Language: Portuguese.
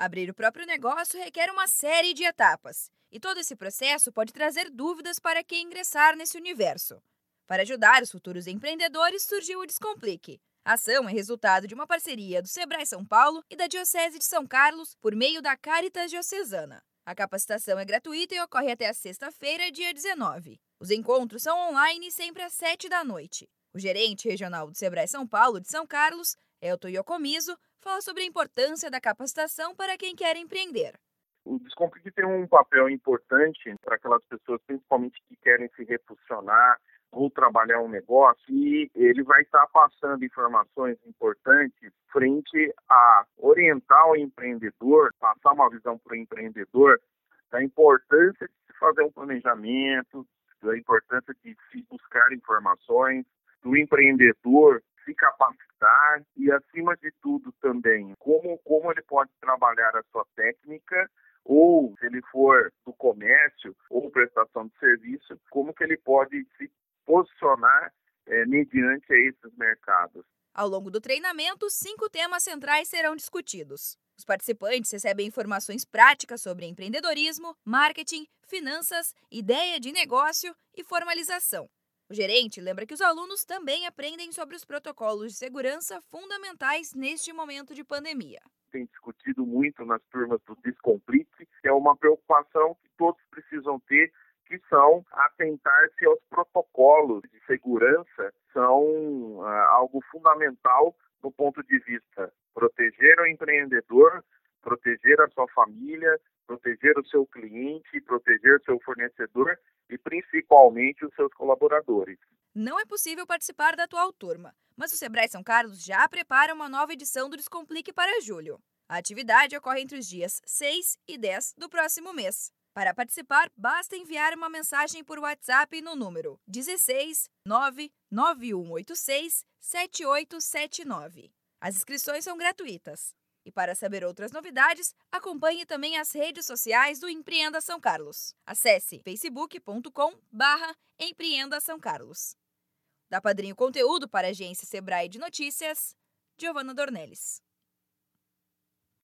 Abrir o próprio negócio requer uma série de etapas, e todo esse processo pode trazer dúvidas para quem ingressar nesse universo. Para ajudar os futuros empreendedores, surgiu o Descomplique. A ação é resultado de uma parceria do Sebrae São Paulo e da Diocese de São Carlos por meio da Caritas Diocesana. A capacitação é gratuita e ocorre até a sexta-feira, dia 19. Os encontros são online sempre às 7 da noite. O gerente regional do Sebrae São Paulo de São Carlos, Elton Yocomiso, fala sobre a importância da capacitação para quem quer empreender. O Descomplique tem um papel importante para aquelas pessoas, principalmente que querem se reposicionar ou trabalhar um negócio, e ele vai estar passando informações importantes frente a orientar o empreendedor, passar uma visão para o empreendedor da importância de se fazer um planejamento, da importância de se buscar informações, do empreendedor se capacitar acima de tudo, também como, como ele pode trabalhar a sua técnica ou, se ele for do comércio ou prestação de serviço, como que ele pode se posicionar é, mediante esses mercados. Ao longo do treinamento, cinco temas centrais serão discutidos. Os participantes recebem informações práticas sobre empreendedorismo, marketing, finanças, ideia de negócio e formalização. O gerente lembra que os alunos também aprendem sobre os protocolos de segurança fundamentais neste momento de pandemia. Tem discutido muito nas turmas do Descomplique, que é uma preocupação que todos precisam ter, que são atentar-se aos protocolos de segurança, são uh, algo fundamental do ponto de vista proteger o empreendedor, proteger a sua família, proteger o seu cliente, proteger o seu fornecedor e principalmente os seus colaboradores. Não é possível participar da atual turma, mas o Sebrae São Carlos já prepara uma nova edição do Descomplique para julho. A atividade ocorre entre os dias 6 e 10 do próximo mês. Para participar, basta enviar uma mensagem por WhatsApp no número 16 99186 7879. As inscrições são gratuitas. E para saber outras novidades, acompanhe também as redes sociais do Empreenda São Carlos. Acesse facebook.com Empreenda São Carlos. Da Padrinho Conteúdo para a agência Sebrae de Notícias, Giovana Dornelles.